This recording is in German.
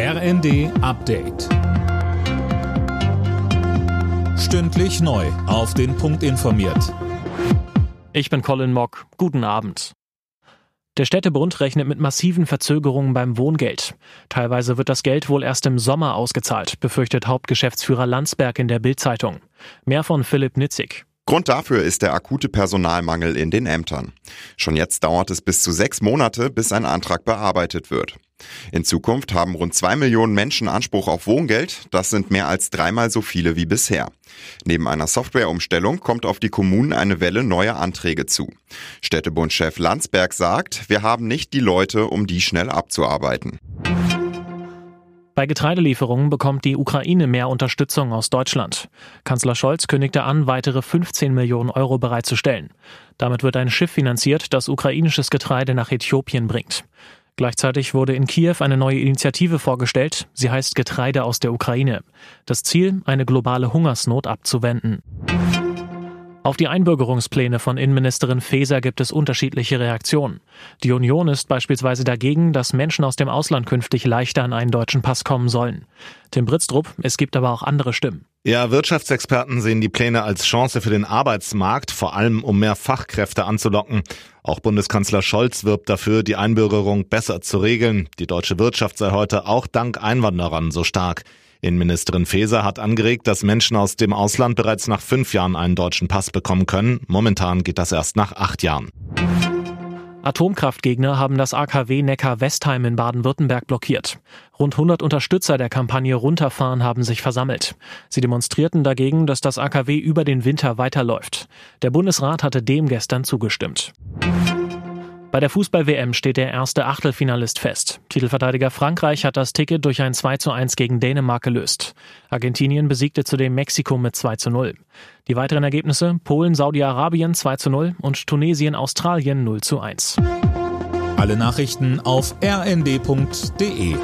RND Update. Stündlich neu. Auf den Punkt informiert. Ich bin Colin Mock. Guten Abend. Der Städtebund rechnet mit massiven Verzögerungen beim Wohngeld. Teilweise wird das Geld wohl erst im Sommer ausgezahlt, befürchtet Hauptgeschäftsführer Landsberg in der Bildzeitung. Mehr von Philipp Nitzig. Grund dafür ist der akute Personalmangel in den Ämtern. Schon jetzt dauert es bis zu sechs Monate, bis ein Antrag bearbeitet wird. In Zukunft haben rund zwei Millionen Menschen Anspruch auf Wohngeld. Das sind mehr als dreimal so viele wie bisher. Neben einer Softwareumstellung kommt auf die Kommunen eine Welle neuer Anträge zu. Städtebundchef Landsberg sagt, wir haben nicht die Leute, um die schnell abzuarbeiten. Bei Getreidelieferungen bekommt die Ukraine mehr Unterstützung aus Deutschland. Kanzler Scholz kündigte an, weitere 15 Millionen Euro bereitzustellen. Damit wird ein Schiff finanziert, das ukrainisches Getreide nach Äthiopien bringt. Gleichzeitig wurde in Kiew eine neue Initiative vorgestellt. Sie heißt Getreide aus der Ukraine. Das Ziel, eine globale Hungersnot abzuwenden. Auf die Einbürgerungspläne von Innenministerin Faeser gibt es unterschiedliche Reaktionen. Die Union ist beispielsweise dagegen, dass Menschen aus dem Ausland künftig leichter an einen deutschen Pass kommen sollen. Tim Britztrup, es gibt aber auch andere Stimmen. Ja, Wirtschaftsexperten sehen die Pläne als Chance für den Arbeitsmarkt, vor allem um mehr Fachkräfte anzulocken. Auch Bundeskanzler Scholz wirbt dafür, die Einbürgerung besser zu regeln. Die deutsche Wirtschaft sei heute auch dank Einwanderern so stark. Innenministerin Faeser hat angeregt, dass Menschen aus dem Ausland bereits nach fünf Jahren einen deutschen Pass bekommen können. Momentan geht das erst nach acht Jahren. Atomkraftgegner haben das AKW Neckar-Westheim in Baden-Württemberg blockiert. Rund 100 Unterstützer der Kampagne Runterfahren haben sich versammelt. Sie demonstrierten dagegen, dass das AKW über den Winter weiterläuft. Der Bundesrat hatte dem gestern zugestimmt. Bei der Fußball-WM steht der erste Achtelfinalist fest. Titelverteidiger Frankreich hat das Ticket durch ein 2 zu 1 gegen Dänemark gelöst. Argentinien besiegte zudem Mexiko mit 2 zu 0. Die weiteren Ergebnisse Polen, Saudi-Arabien 2 zu 0 und Tunesien, Australien 0 zu 1. Alle Nachrichten auf rnd.de